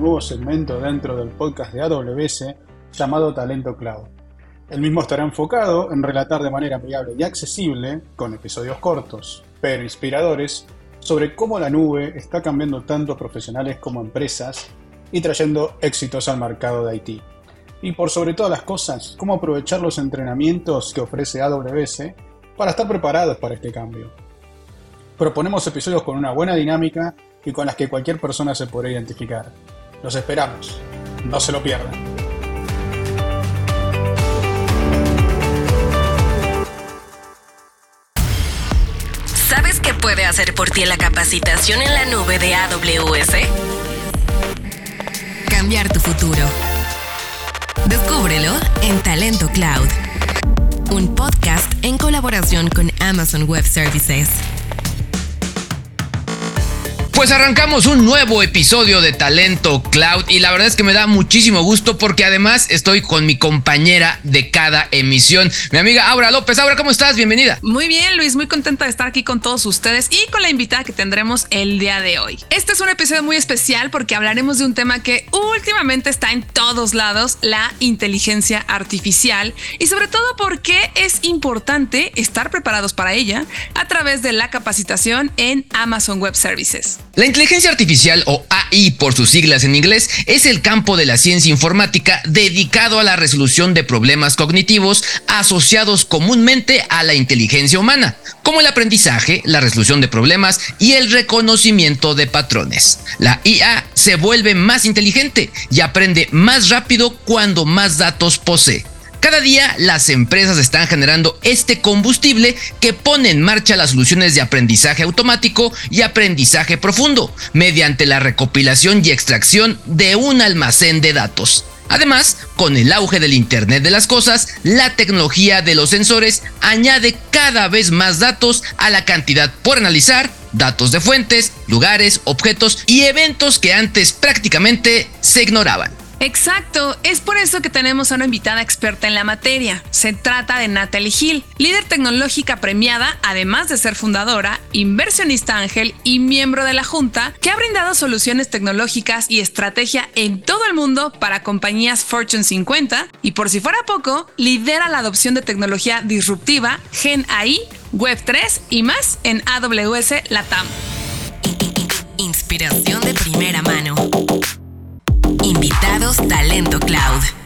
nuevo segmento dentro del podcast de AWS llamado Talento Cloud. El mismo estará enfocado en relatar de manera amigable y accesible, con episodios cortos, pero inspiradores, sobre cómo la nube está cambiando tanto a profesionales como empresas y trayendo éxitos al mercado de IT. Y por sobre todas las cosas, cómo aprovechar los entrenamientos que ofrece AWS para estar preparados para este cambio. Proponemos episodios con una buena dinámica y con las que cualquier persona se podrá identificar. Los esperamos. No se lo pierdan. ¿Sabes qué puede hacer por ti la capacitación en la nube de AWS? Cambiar tu futuro. Descúbrelo en Talento Cloud, un podcast en colaboración con Amazon Web Services. Pues arrancamos un nuevo episodio de Talento Cloud y la verdad es que me da muchísimo gusto porque además estoy con mi compañera de cada emisión, mi amiga Aura López. Aura, ¿cómo estás? Bienvenida. Muy bien, Luis, muy contenta de estar aquí con todos ustedes y con la invitada que tendremos el día de hoy. Este es un episodio muy especial porque hablaremos de un tema que últimamente está en todos lados, la inteligencia artificial y sobre todo porque es importante estar preparados para ella a través de la capacitación en Amazon Web Services. La inteligencia artificial o AI por sus siglas en inglés es el campo de la ciencia informática dedicado a la resolución de problemas cognitivos asociados comúnmente a la inteligencia humana, como el aprendizaje, la resolución de problemas y el reconocimiento de patrones. La IA se vuelve más inteligente y aprende más rápido cuando más datos posee. Cada día las empresas están generando este combustible que pone en marcha las soluciones de aprendizaje automático y aprendizaje profundo mediante la recopilación y extracción de un almacén de datos. Además, con el auge del Internet de las Cosas, la tecnología de los sensores añade cada vez más datos a la cantidad por analizar, datos de fuentes, lugares, objetos y eventos que antes prácticamente se ignoraban. Exacto, es por eso que tenemos a una invitada experta en la materia. Se trata de Natalie Hill, líder tecnológica premiada, además de ser fundadora, inversionista ángel y miembro de la Junta, que ha brindado soluciones tecnológicas y estrategia en todo el mundo para compañías Fortune 50 y por si fuera poco, lidera la adopción de tecnología disruptiva, Gen AI, Web 3 y más en AWS Latam. Inspiración de primera mano. Invitados Talento Cloud.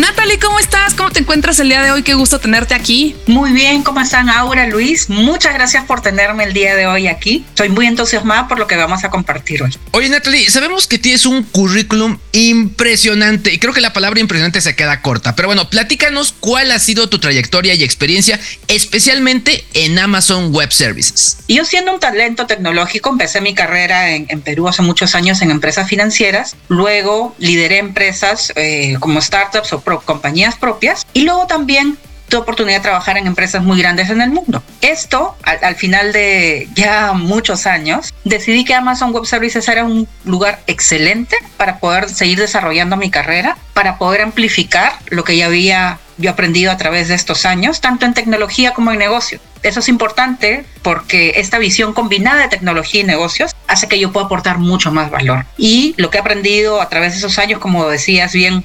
Natalie, ¿cómo estás? ¿Cómo te encuentras el día de hoy? Qué gusto tenerte aquí. Muy bien, ¿cómo están Aura, Luis? Muchas gracias por tenerme el día de hoy aquí. Estoy muy entusiasmada por lo que vamos a compartir hoy. Oye, Natalie, sabemos que tienes un currículum impresionante y creo que la palabra impresionante se queda corta, pero bueno, platícanos cuál ha sido tu trayectoria y experiencia, especialmente en Amazon Web Services. Yo siendo un talento tecnológico, empecé mi carrera en, en Perú hace muchos años en empresas financieras, luego lideré empresas eh, como startups o pro, compañías propias y luego también tuve oportunidad de trabajar en empresas muy grandes en el mundo. Esto, al, al, final de ya muchos años, decidí que Amazon Web Services era un lugar excelente para poder seguir desarrollando mi carrera, para poder amplificar lo que ya había yo aprendido a través de estos años, tanto en tecnología como en negocio. Eso es importante porque esta visión combinada de tecnología y negocios hace que yo pueda aportar mucho más valor. Y lo que he aprendido a través de esos años, como decías bien,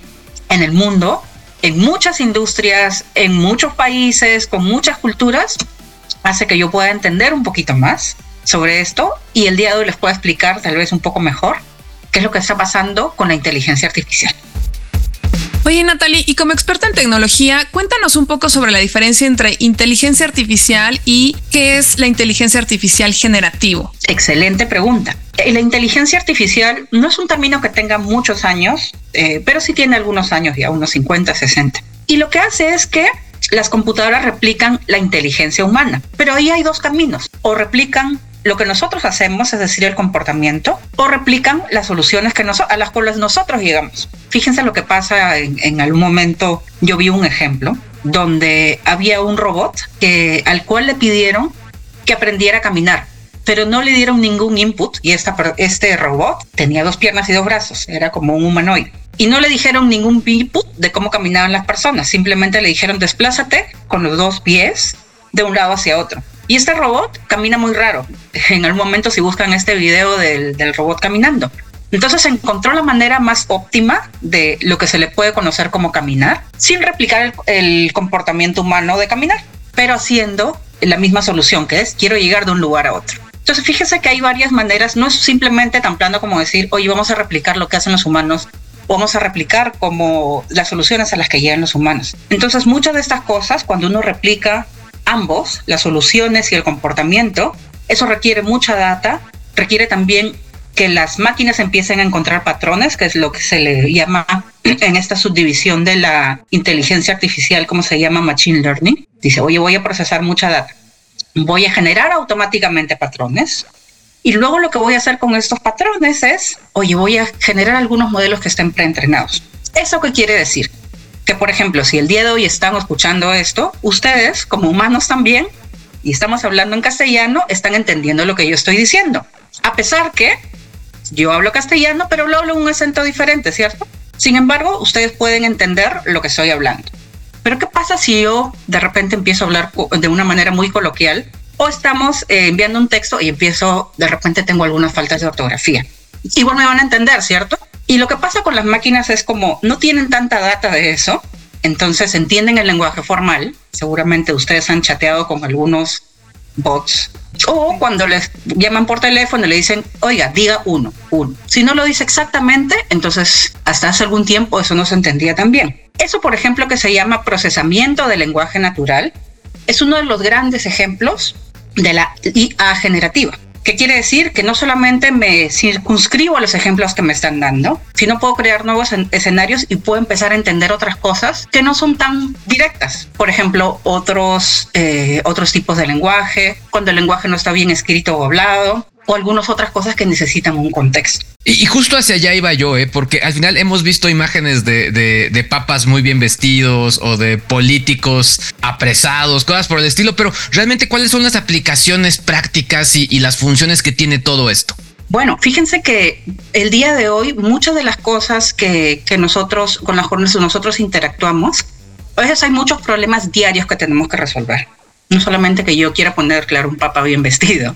en el mundo, en muchas industrias, en muchos países, con muchas culturas, hace que yo pueda entender un poquito más sobre esto y el día de hoy les pueda explicar tal vez un poco mejor qué es lo que está pasando con la inteligencia artificial. Oye, Natalie, y como experta en tecnología, cuéntanos un poco sobre la diferencia entre inteligencia artificial y qué es la inteligencia artificial generativo. Excelente pregunta. La inteligencia artificial no es un término que tenga muchos años, eh, pero sí tiene algunos años ya, unos 50, 60. Y lo que hace es que las computadoras replican la inteligencia humana, pero ahí hay dos caminos. O replican lo que nosotros hacemos, es decir, el comportamiento, o replican las soluciones que a las cuales nosotros llegamos. Fíjense lo que pasa en, en algún momento, yo vi un ejemplo donde había un robot que, al cual le pidieron que aprendiera a caminar, pero no le dieron ningún input y este robot tenía dos piernas y dos brazos, era como un humanoide. Y no le dijeron ningún input de cómo caminaban las personas, simplemente le dijeron desplázate con los dos pies de un lado hacia otro. Y este robot camina muy raro. En algún momento si buscan este video del, del robot caminando. Entonces encontró la manera más óptima de lo que se le puede conocer como caminar, sin replicar el, comportamiento humano de caminar, pero haciendo la misma solución que es quiero llegar de un lugar a otro. Entonces fíjese que hay varias maneras, no es simplemente tan plano como decir, oye, vamos a replicar lo que hacen los humanos, vamos a replicar como las soluciones a las que llegan los humanos. Entonces muchas de estas cosas, cuando uno replica ambos, las soluciones y el comportamiento, eso requiere mucha data, requiere también que las máquinas empiecen a encontrar patrones, que es lo que se le llama en esta subdivisión de la inteligencia artificial, como se llama Machine Learning. Dice, oye, voy a procesar mucha data, voy a generar automáticamente patrones. Y luego lo que voy a hacer con estos patrones es, oye, voy a generar algunos modelos que estén preentrenados. ¿Eso qué quiere decir? Que, por ejemplo, si el día de hoy están escuchando esto, ustedes, como humanos también, y estamos hablando en castellano, están entendiendo lo que yo estoy diciendo. A pesar que yo hablo castellano, pero lo hablo en un acento diferente, ¿cierto? Sin embargo, ustedes pueden entender lo que estoy hablando. Pero ¿qué pasa si yo de repente empiezo a hablar de una manera muy coloquial o estamos eh, enviando un texto y empiezo, de repente tengo algunas faltas de ortografía? Igual me van a entender, ¿cierto? Y lo que pasa con las máquinas es como no tienen tanta data de eso, entonces entienden el lenguaje formal. Seguramente ustedes han chateado con algunos bots o cuando les llaman por teléfono le dicen, oiga, diga uno, uno. Si no lo dice exactamente, entonces hasta hace algún tiempo eso no se entendía tan bien. Eso, por ejemplo, que se llama procesamiento del lenguaje natural, es uno de los grandes ejemplos de la IA generativa. ¿Qué quiere decir? Que no solamente me circunscribo a los ejemplos que me están dando, sino puedo crear nuevos escenarios y puedo empezar a entender otras cosas que no son tan directas. Por ejemplo, otros, eh, otros tipos de lenguaje, cuando el lenguaje no está bien escrito o hablado, o algunas otras cosas que necesitan un contexto. Y, justo hacia allá iba yo, ¿eh? porque al final hemos visto imágenes de, de, papas muy bien vestidos o de políticos apresados, cosas por el estilo, pero realmente cuáles son las aplicaciones prácticas y, las funciones que tiene todo esto. Bueno, fíjense que el día de hoy muchas de las cosas que, que nosotros, con las cuales nosotros interactuamos, a veces hay muchos problemas diarios que tenemos que resolver. No solamente que yo quiera poner, claro, un papa bien vestido,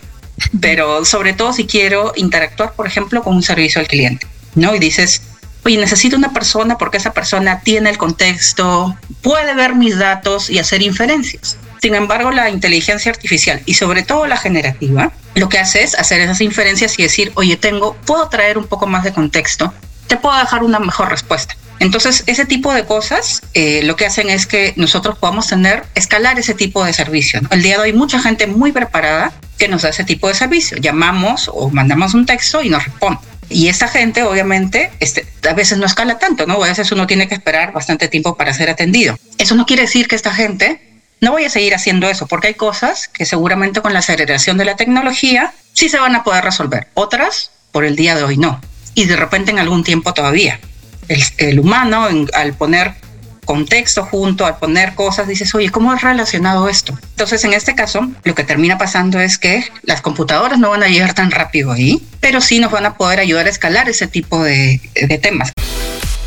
pero sobre todo si quiero interactuar, por ejemplo, con un servicio al cliente, ¿no? Y dices, oye, necesito una persona porque esa persona tiene el contexto, puede ver mis datos y hacer inferencias. Sin embargo, la inteligencia artificial y sobre todo la generativa, lo que hace es hacer esas inferencias y decir, oye, tengo, puedo traer un poco más de contexto, te puedo dejar una mejor respuesta. Entonces, ese tipo de cosas eh, lo que hacen es que nosotros podamos tener, escalar ese tipo de servicio. El día de hoy, mucha gente muy preparada que nos da ese tipo de servicio. Llamamos o mandamos un texto y nos responde. Y esta gente, obviamente, este, a veces no escala tanto, ¿no? A veces uno tiene que esperar bastante tiempo para ser atendido. Eso no quiere decir que esta gente no vaya a seguir haciendo eso, porque hay cosas que seguramente con la aceleración de la tecnología sí se van a poder resolver. Otras, por el día de hoy, no. Y de repente en algún tiempo todavía. El, humano, al poner contexto junto, al poner cosas, dices, oye, ¿cómo es relacionado esto? Entonces, en este caso, lo que termina pasando es que las computadoras no van a llegar tan rápido ahí, pero sí nos van a poder ayudar a escalar ese tipo de, de temas.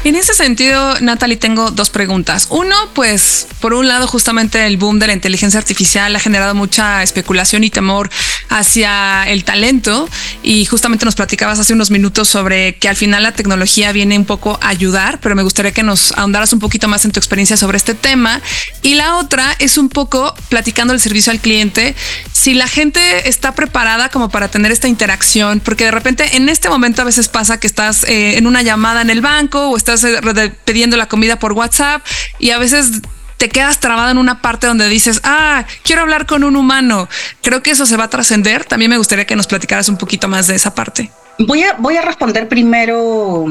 En ese sentido, Natalie, tengo dos preguntas. Uno, pues, por un lado, justamente el boom de la inteligencia artificial ha generado mucha especulación y temor hacia el talento. Y justamente nos platicabas hace unos minutos sobre que al final la tecnología viene un poco a ayudar, pero me gustaría que nos ahondaras un poquito más en tu experiencia sobre este tema. Y la otra es un poco platicando el servicio al cliente. Si la gente está preparada como para tener esta interacción, porque de repente en este momento a veces pasa que estás eh, en una llamada en el banco o estás estás pidiendo la comida por WhatsApp y a veces te quedas trabado en una parte donde dices, ah, quiero hablar con un humano. Creo que eso se va a trascender. También me gustaría que nos platicaras un poquito más de esa parte. Voy a, voy a responder primero,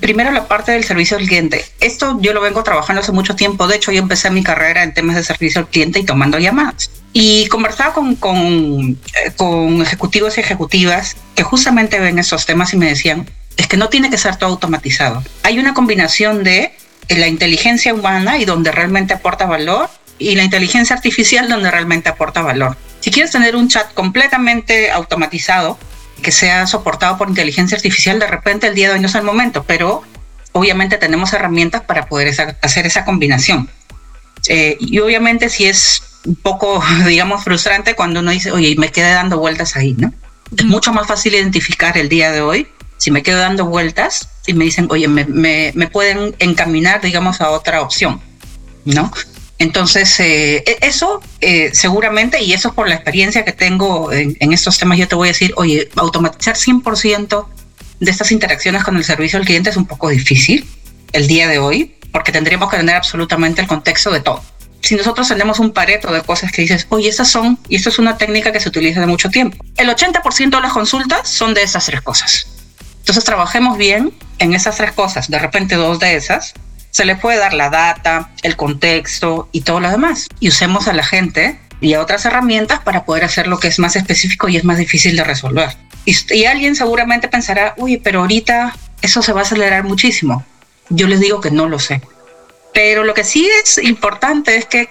primero la parte del servicio al cliente. Esto yo lo vengo trabajando hace mucho tiempo. De hecho, yo empecé mi carrera en temas de servicio al cliente y tomando llamadas. Y conversaba con, con, eh, con ejecutivos y ejecutivas que justamente ven esos temas y me decían, es que no tiene que ser todo automatizado. Hay una combinación de la inteligencia humana y donde realmente aporta valor y la inteligencia artificial donde realmente aporta valor. Si quieres tener un chat completamente automatizado, que sea soportado por inteligencia artificial, de repente el día de hoy no es el momento, pero obviamente tenemos herramientas para poder hacer esa combinación. Eh, y obviamente si es un poco, digamos, frustrante cuando uno dice, oye, me quedé dando vueltas ahí, ¿no? Es mucho más fácil identificar el día de hoy si me quedo dando vueltas y me dicen, oye, me, me, pueden encaminar, digamos, a otra opción, ¿no? Entonces, eh, e, eso eh, seguramente, y eso por la experiencia que tengo en, en, estos temas, yo te voy a decir, oye, automatizar 100% de estas interacciones con el servicio al cliente es un poco difícil el día de hoy, porque tendríamos que tener absolutamente el contexto de todo. Si nosotros tenemos un pareto de cosas que dices, oye, estas son, y esto es una técnica que se utiliza de mucho tiempo, el 80% de las consultas son de esas tres cosas. Entonces trabajemos bien en esas tres cosas, de repente dos de esas, se le puede dar la data, el contexto y todo lo demás. Y usemos a la gente y a otras herramientas para poder hacer lo que es más específico y es más difícil de resolver. Y, y alguien seguramente pensará, uy, pero ahorita eso se va a acelerar muchísimo. Yo les digo que no lo sé. Pero lo que sí es importante es que,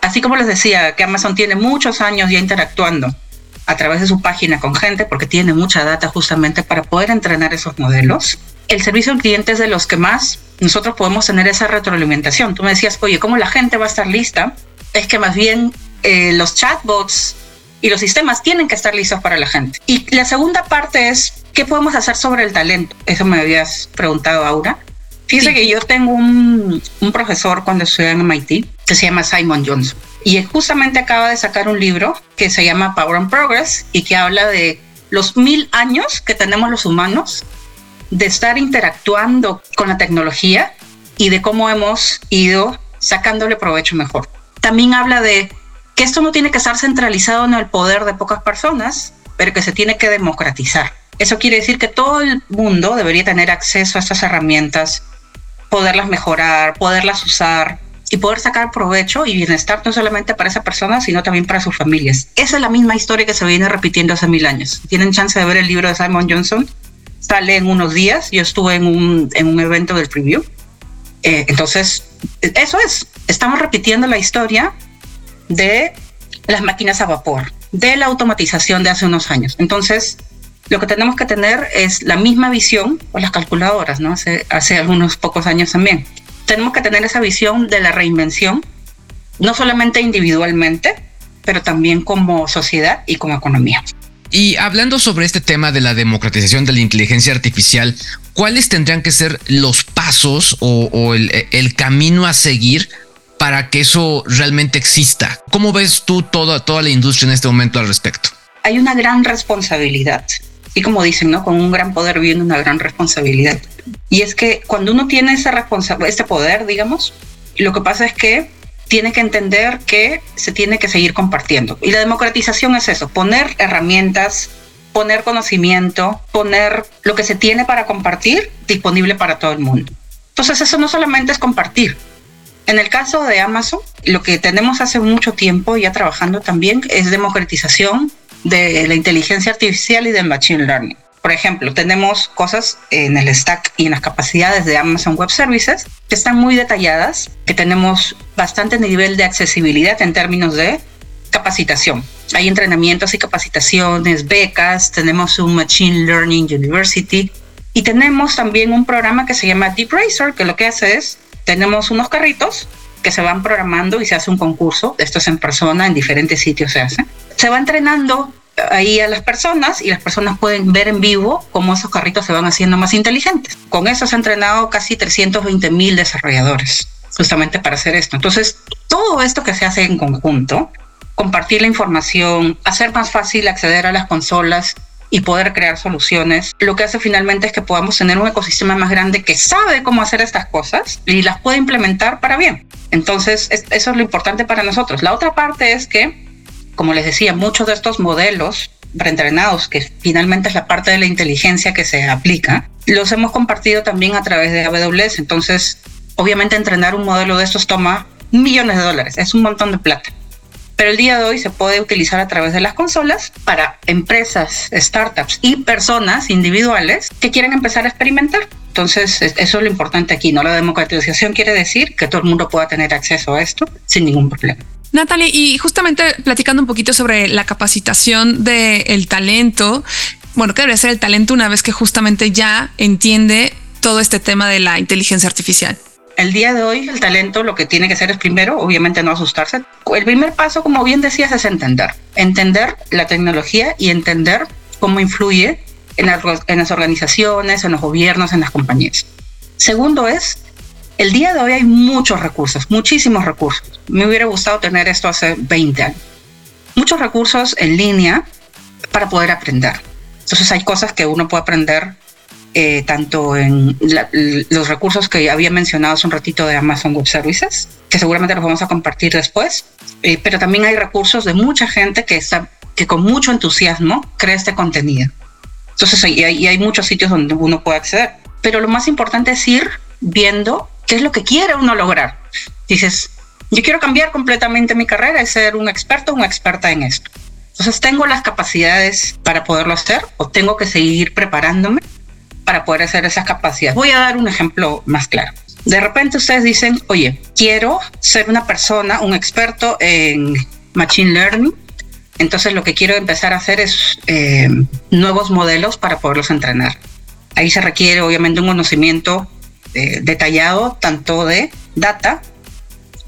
así como les decía, que Amazon tiene muchos años ya interactuando a través de su página con gente, porque tiene mucha data justamente para poder entrenar esos modelos, el servicio al cliente es de los que más nosotros podemos tener esa retroalimentación. Tú me decías, oye, ¿cómo la gente va a estar lista? Es que más bien eh, los chatbots y los sistemas tienen que estar listos para la gente. Y la segunda parte es, ¿qué podemos hacer sobre el talento? Eso me habías preguntado, Aura. Fíjese que yo tengo un, un profesor cuando estudié en MIT que se llama Simon Johnson y justamente acaba de sacar un libro que se llama Power and Progress y que habla de los mil años que tenemos los humanos de estar interactuando con la tecnología y de cómo hemos ido sacándole provecho mejor. También habla de que esto no tiene que estar centralizado en el poder de pocas personas, pero que se tiene que democratizar. Eso quiere decir que todo el mundo debería tener acceso a estas herramientas poderlas mejorar, poderlas usar y poder sacar provecho y bienestar no solamente para esa persona, sino también para sus familias. Esa es la misma historia que se viene repitiendo hace mil años. Tienen chance de ver el libro de Simon Johnson, sale en unos días, yo estuve en un, en un evento del preview. Eh, entonces, eso es, estamos repitiendo la historia de las máquinas a vapor, de la automatización de hace unos años. Entonces, lo que tenemos que tener es la misma visión, o las calculadoras, ¿no? Hace, hace algunos pocos años también. Tenemos que tener esa visión de la reinvención, no solamente individualmente, pero también como sociedad y como economía. Y hablando sobre este tema de la democratización de la inteligencia artificial, ¿cuáles tendrían que ser los pasos o, el, el, camino a seguir para que eso realmente exista? ¿Cómo ves tú toda, toda la industria en este momento al respecto? Hay una gran responsabilidad y como dicen, ¿no? Con un gran poder viene una gran responsabilidad. Y es que cuando uno tiene esa este poder, digamos, lo que pasa es que tiene que entender que se tiene que seguir compartiendo. Y la democratización es eso, poner herramientas, poner conocimiento, poner lo que se tiene para compartir disponible para todo el mundo. Entonces eso no solamente es compartir. En el caso de Amazon, lo que tenemos hace mucho tiempo ya trabajando también es democratización de la inteligencia artificial y del machine learning. Por ejemplo, tenemos cosas en el stack y en las capacidades de Amazon Web Services que están muy detalladas, que tenemos bastante nivel de accesibilidad en términos de capacitación. Hay entrenamientos y capacitaciones, becas, tenemos un Machine Learning University y tenemos también un programa que se llama Deep Racer, que lo que hace es, tenemos unos carritos que se van programando y se hace un concurso, esto es en persona, en diferentes sitios se hace. Se va entrenando ahí a las personas y las personas pueden ver en vivo cómo esos carritos se van haciendo más inteligentes. Con eso se han entrenado casi 320 mil desarrolladores justamente para hacer esto. Entonces, todo esto que se hace en conjunto, compartir la información, hacer más fácil acceder a las consolas y poder crear soluciones, lo que hace finalmente es que podamos tener un ecosistema más grande que sabe cómo hacer estas cosas y las puede implementar para bien. Entonces, eso es lo importante para nosotros. La otra parte es que como les decía, muchos de estos modelos reentrenados, que finalmente es la parte de la inteligencia que se aplica, los hemos compartido también a través de AWS. Entonces, obviamente entrenar un modelo de estos toma millones de dólares, es un montón de plata. Pero el día de hoy se puede utilizar a través de las consolas para empresas, startups y personas individuales que quieren empezar a experimentar. Entonces, eso es lo importante aquí, ¿no? La democratización quiere decir que todo el mundo pueda tener acceso a esto sin ningún problema. Natalie, y justamente platicando un poquito sobre la capacitación del talento, bueno, ¿qué debe ser el talento una vez que justamente ya entiende todo este tema de la inteligencia artificial? el día de hoy el talento lo que tiene que hacer es primero, obviamente no asustarse. El primer paso, como bien decías, es entender. Entender la tecnología y entender cómo influye en, en las organizaciones, en los gobiernos, en las compañías. Segundo es, el día de hoy hay muchos recursos, muchísimos recursos. Me hubiera gustado tener esto hace 20 años. Muchos recursos en línea para poder aprender. Entonces hay cosas que uno puede aprender eh, tanto en los recursos que había mencionado hace un ratito de Amazon Web Services, que seguramente los vamos a compartir después, eh, pero también hay recursos de mucha gente que, está, que con mucho entusiasmo crea este contenido. Entonces, y hay, hay muchos sitios donde uno puede acceder. Pero lo más importante es ir viendo qué es lo que quiere uno lograr. Dices, yo quiero cambiar completamente mi carrera y ser un experto o una experta en esto. Entonces, ¿tengo las capacidades para poderlo hacer o tengo que seguir preparándome para poder hacer esas capacidades? Voy a dar un ejemplo más claro. De repente ustedes dicen, oye, quiero ser una persona, un experto en Machine Learning. Entonces lo que quiero empezar a hacer es eh, nuevos modelos para poderlos entrenar. Ahí se requiere obviamente un conocimiento detallado tanto de data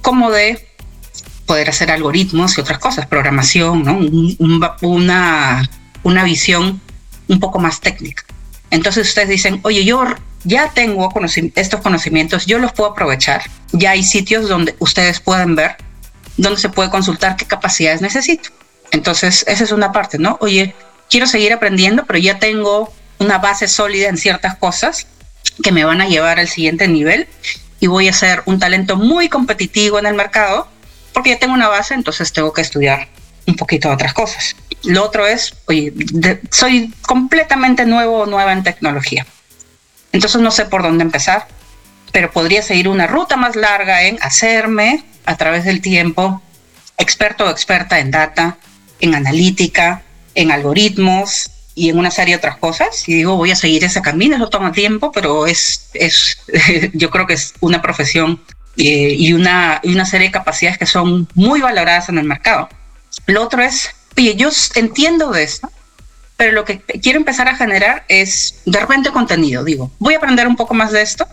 como de poder hacer algoritmos y otras cosas, programación, ¿no? una, una visión un poco más técnica. Entonces ustedes dicen, oye, yo ya tengo estos conocimientos, yo los puedo aprovechar. Ya hay sitios donde ustedes pueden ver, donde se puede consultar qué capacidades necesito. Entonces, esa es una parte, ¿no? Oye, quiero seguir aprendiendo, pero ya tengo una base sólida en ciertas cosas que me van a llevar al siguiente nivel y voy a ser un talento muy competitivo en el mercado porque ya tengo una base, entonces tengo que estudiar un poquito de otras cosas. Lo otro es, oye, soy completamente nuevo o nueva en tecnología. Entonces no sé por dónde empezar, pero podría seguir una ruta más larga en hacerme a través del tiempo experto o experta en data, en analítica, en algoritmos y en una serie de otras cosas. Y digo, voy a seguir ese camino, eso toma tiempo, pero es, es yo creo que es una profesión eh, y, una, y una serie de capacidades que son muy valoradas en el mercado. Lo otro es, oye, yo entiendo de esto, pero lo que quiero empezar a generar es de repente contenido. Digo, voy a aprender un poco más de esto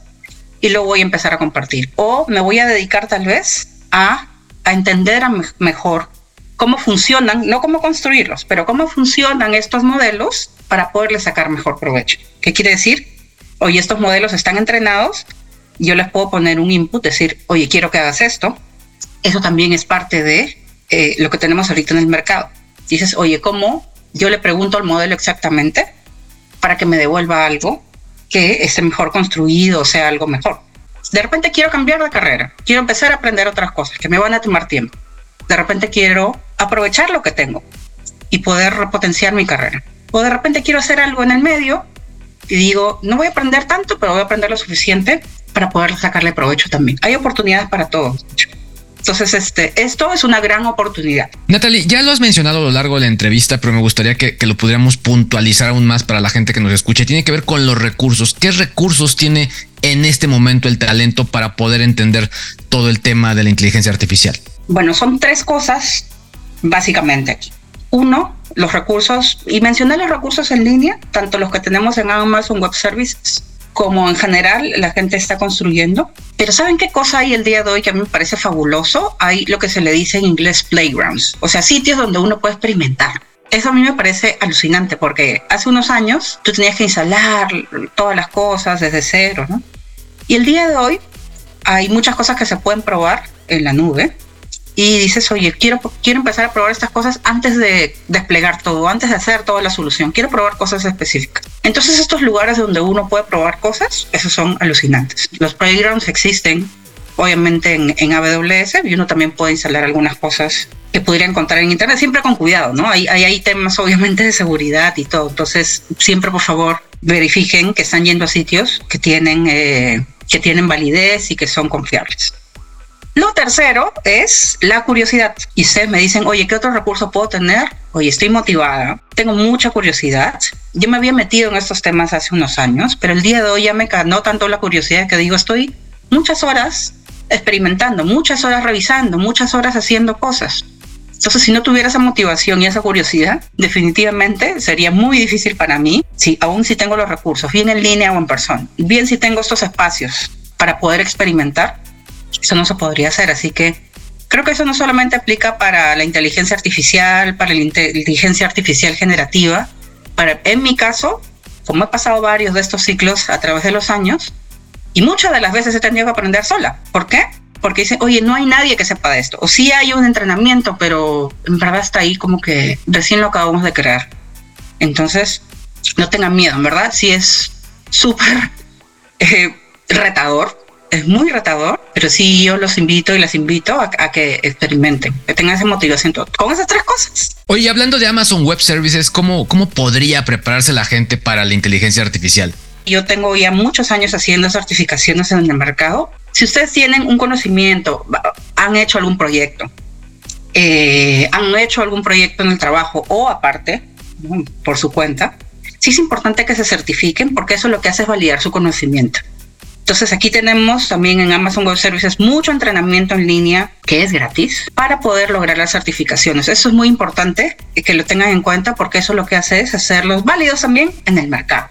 y luego voy a empezar a compartir. O me voy a dedicar tal vez a, a entender mejor cómo funcionan, no cómo construirlos, pero cómo funcionan estos modelos para poderles sacar mejor provecho. ¿Qué quiere decir? Oye, estos modelos están entrenados yo les puedo poner un input, decir, oye, quiero que hagas esto. Eso también es parte de eh, lo que tenemos ahorita en el mercado. Dices, oye, ¿cómo? Yo le pregunto al modelo exactamente para que me devuelva algo que esté mejor construido, sea, algo mejor. De repente quiero cambiar de carrera, quiero empezar a aprender otras cosas que me van a tomar tiempo. De repente quiero aprovechar lo que tengo y poder repotenciar mi carrera. O de repente quiero hacer algo en el medio y digo, no voy a aprender tanto, pero voy a aprender lo suficiente para poder sacarle provecho también. Hay oportunidades para todos. Entonces, este, esto es una gran oportunidad. Natalie, ya lo has mencionado a lo largo de la entrevista, pero me gustaría que, lo pudiéramos puntualizar aún más para la gente que nos escuche. Tiene que ver con los recursos. ¿Qué recursos tiene en este momento el talento para poder entender todo el tema de la inteligencia artificial? Bueno, son tres cosas básicamente. Uno, los recursos, y mencioné los recursos en línea, tanto los que tenemos en Amazon Web Services como en general la gente está construyendo. Pero ¿saben qué cosa hay el día de hoy que a mí me parece fabuloso? Hay lo que se le dice en inglés playgrounds, o sea, sitios donde uno puede experimentar. Eso a mí me parece alucinante porque hace unos años tú tenías que instalar todas las cosas desde cero, ¿no? Y el día de hoy hay muchas cosas que se pueden probar en la nube y dices, oye, quiero, quiero empezar a probar estas cosas antes de desplegar todo, antes de hacer toda la solución. Quiero probar cosas específicas. Entonces estos lugares donde uno puede probar cosas, esos son alucinantes. Los playgrounds existen, obviamente, en, AWS y uno también puede instalar algunas cosas que pudiera encontrar en Internet, siempre con cuidado, ¿no? Hay, hay, temas, obviamente, de seguridad y todo. Entonces, siempre, por favor, verifiquen que están yendo a sitios que tienen, eh, que tienen validez y que son confiables. Lo tercero es la curiosidad. Y ustedes me dicen, oye, ¿qué otro recurso puedo tener? Oye, estoy motivada, tengo mucha curiosidad. Yo me había metido en estos temas hace unos años, pero el día de hoy ya me ganó tanto la curiosidad que digo, estoy muchas horas experimentando, muchas horas revisando, muchas horas haciendo cosas. Entonces, si no tuviera esa motivación y esa curiosidad, definitivamente sería muy difícil para mí, si aún si tengo los recursos, bien en línea o en persona, bien si tengo estos espacios para poder experimentar, eso no se podría hacer. Así que creo que eso no solamente aplica para la inteligencia artificial, para la inteligencia artificial generativa. Para, en mi caso, como he pasado varios de estos ciclos a través de los años, y muchas de las veces he tenido que aprender sola. ¿Por qué? Porque dice, oye, no hay nadie que sepa de esto. O sí hay un entrenamiento, pero en verdad está ahí como que recién lo acabamos de crear. Entonces, no tengan miedo, en verdad, sí es súper eh, retador, es muy retador, pero sí yo los invito y las invito a, que experimenten, que tengan esa motivación con esas tres cosas. Oye, hablando de Amazon Web Services, ¿cómo, ¿cómo podría prepararse la gente para la inteligencia artificial? Yo tengo ya muchos años haciendo certificaciones en el mercado. Si ustedes tienen un conocimiento, han hecho algún proyecto, eh, han hecho algún proyecto en el trabajo o aparte, por su cuenta, sí es importante que se certifiquen porque eso lo que hace es validar su conocimiento. Entonces aquí tenemos también en Amazon Web Services mucho entrenamiento en línea que es gratis para poder lograr las certificaciones. Eso es muy importante que lo tengan en cuenta porque eso lo que hace es hacerlos válidos también en el mercado.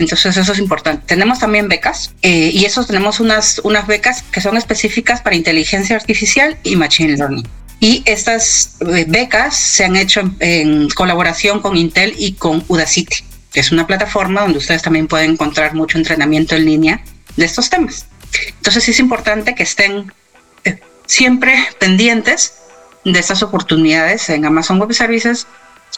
Entonces eso es importante. Tenemos también becas eh, y eso tenemos unas, unas becas que son específicas para inteligencia artificial y machine learning. Y estas eh, becas se han hecho en colaboración con Intel y con Udacity, que es una plataforma donde ustedes también pueden encontrar mucho entrenamiento en línea de estos temas. Entonces es importante que estén eh, siempre pendientes de estas oportunidades en Amazon Web Services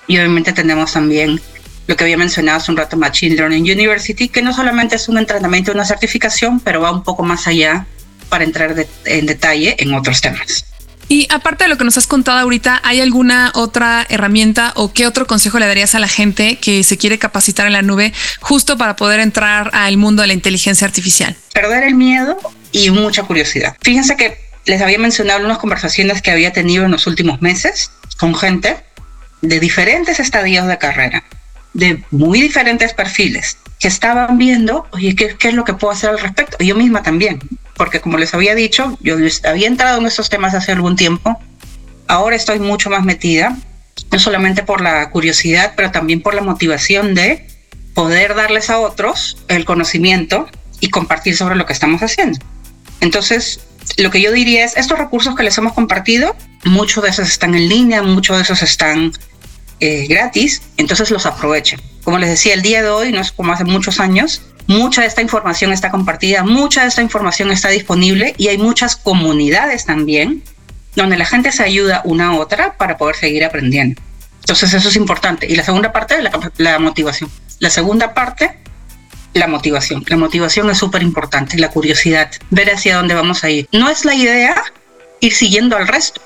y obviamente tenemos también lo que había mencionado hace un rato Machine Learning University, que no solamente es un entrenamiento, una certificación, pero va un poco más allá para entrar en detalle en otros temas. Y aparte de lo que nos has contado ahorita, ¿hay alguna otra herramienta o qué otro consejo le darías a la gente que se quiere capacitar en la nube justo para poder entrar al mundo de la inteligencia artificial? Perder el miedo y mucha curiosidad. Fíjense que les había mencionado unas conversaciones que había tenido en los últimos meses con gente de diferentes estadios de carrera, de muy diferentes perfiles, que estaban viendo, oye, ¿qué, es lo que puedo hacer al respecto? Yo misma también porque como les había dicho, yo había entrado en estos temas hace algún tiempo, ahora estoy mucho más metida, no solamente por la curiosidad, pero también por la motivación de poder darles a otros el conocimiento y compartir sobre lo que estamos haciendo. Entonces, lo que yo diría es, estos recursos que les hemos compartido, muchos de esos están en línea, muchos de esos están eh, gratis, entonces los aprovechen. Como les decía, el día de hoy, no es como hace muchos años, Mucha de esta información está compartida, mucha de esta información está disponible y hay muchas comunidades también donde la gente se ayuda una a otra para poder seguir aprendiendo. Entonces eso es importante. Y la segunda parte, la, la motivación. La segunda parte, la motivación. La motivación es súper importante, la curiosidad, ver hacia dónde vamos a ir. No es la idea ir siguiendo al resto.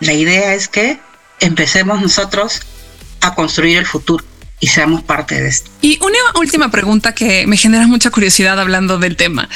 La idea es que empecemos nosotros a construir el futuro y seamos parte de esto. Y una última pregunta que me genera mucha curiosidad hablando del tema.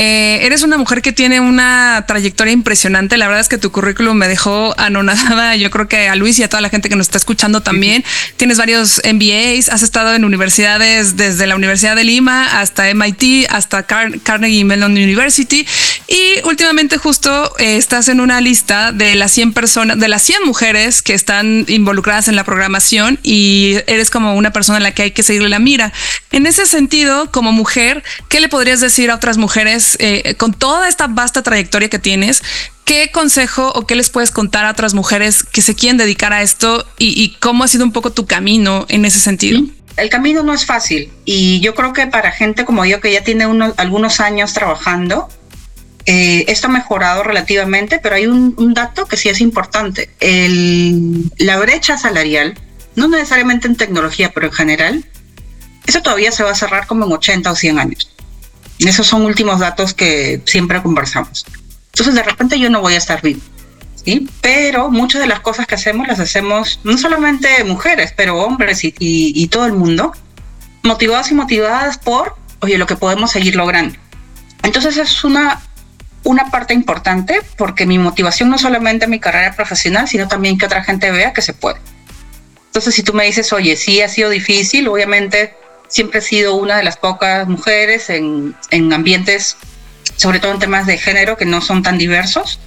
Eh, eres una mujer que tiene una trayectoria impresionante. La verdad es que tu currículum me dejó anonadada. Yo creo que a Luis y a toda la gente que nos está escuchando también. Tienes varios MBAs, has estado en universidades desde la Universidad de Lima hasta MIT, hasta Carnegie Mellon University. Y últimamente justo eh, estás en una lista de las 100 personas, de las 100 mujeres que están involucradas en la programación y eres como una persona a la que hay que seguirle la mira. En ese sentido, como mujer, ¿qué le podrías decir a otras mujeres eh, con toda esta vasta trayectoria que tienes? ¿Qué consejo o qué les puedes contar a otras mujeres que se quieren dedicar a esto y, cómo ha sido un poco tu camino en ese sentido? El camino no es fácil y yo creo que para gente como yo que ya tiene unos, algunos años trabajando, eh, esto ha mejorado relativamente, pero hay un, dato que sí es importante. la brecha salarial no necesariamente en tecnología, pero en general, eso todavía se va a cerrar como en 80 o 100 años. Esos son últimos datos que siempre conversamos. Entonces, de repente yo no voy a estar vivo. ¿sí? Pero muchas de las cosas que hacemos las hacemos no solamente mujeres, pero hombres y, y todo el mundo, motivados y motivadas por, oye, lo que podemos seguir logrando. Entonces, es una, una parte importante porque mi motivación no solamente mi carrera profesional, sino también que otra gente vea que se puede. Entonces, si tú me dices, oye, sí ha sido difícil, obviamente siempre he sido una de las pocas mujeres en, ambientes, sobre todo en temas de género, que no son tan diversos,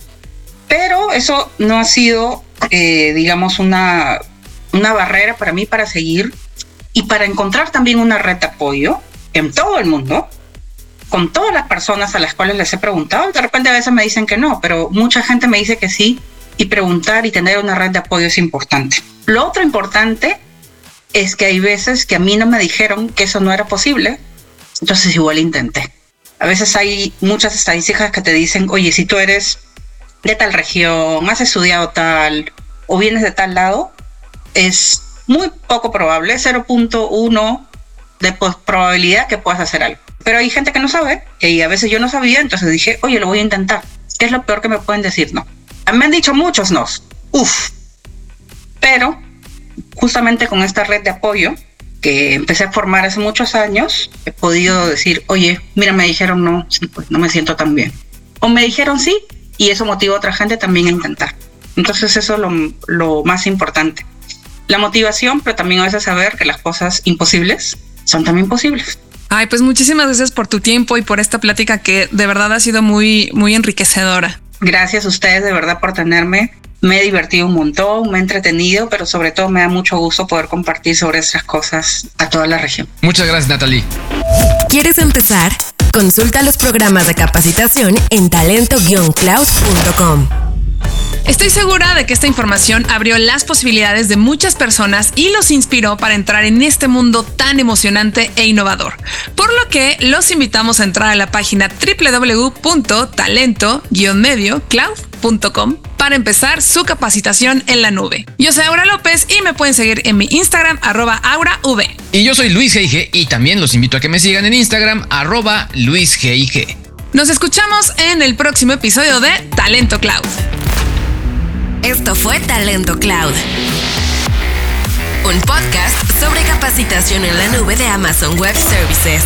pero eso no ha sido, eh, digamos, una, una barrera para mí para seguir y para encontrar también una red de apoyo en todo el mundo con todas las personas a las cuales les he preguntado. De repente a veces me dicen que no, pero mucha gente me dice que sí. Y preguntar y tener una red de apoyo es importante. Lo otro importante es que hay veces que a mí no me dijeron que eso no era posible, entonces igual intenté. A veces hay muchas estadísticas que te dicen, oye, si tú eres de tal región, has estudiado tal o vienes de tal lado, es muy poco probable, 0.1 de probabilidad que puedas hacer algo. Pero hay gente que no sabe, y a veces yo no sabía, entonces dije, oye, lo voy a intentar. ¿Qué es lo peor que me pueden decir? No. Me han dicho muchos no. Uf. Pero justamente con esta red de apoyo que empecé a formar hace muchos años, he podido decir, oye, mira, me dijeron no, pues no me siento tan bien. O me dijeron sí, y eso motiva a otra gente también a intentar. Entonces eso es lo, lo más importante. La motivación, pero también a veces saber que las cosas imposibles son también posibles. Ay, pues muchísimas gracias por tu tiempo y por esta plática que de verdad ha sido muy, muy enriquecedora. Gracias a ustedes de verdad por tenerme. Me he divertido un montón, me he entretenido, pero sobre todo me da mucho gusto poder compartir sobre estas cosas a toda la región. Muchas gracias, Natalie. ¿Quieres empezar? Consulta los programas de capacitación en talento-cloud.com. Estoy segura de que esta información abrió las posibilidades de muchas personas y los inspiró para entrar en este mundo tan emocionante e innovador. Por lo que los invitamos a entrar a la página www.talento-mediocloud.com para empezar su capacitación en la nube. Yo soy Aura López y me pueden seguir en mi Instagram arroba AuraV. Y yo soy Luis G.I.G. y también los invito a que me sigan en Instagram arroba LuisGIG. Nos escuchamos en el próximo episodio de Talento Cloud. Esto fue Talento Cloud. Un podcast sobre capacitación en la nube de Amazon Web Services.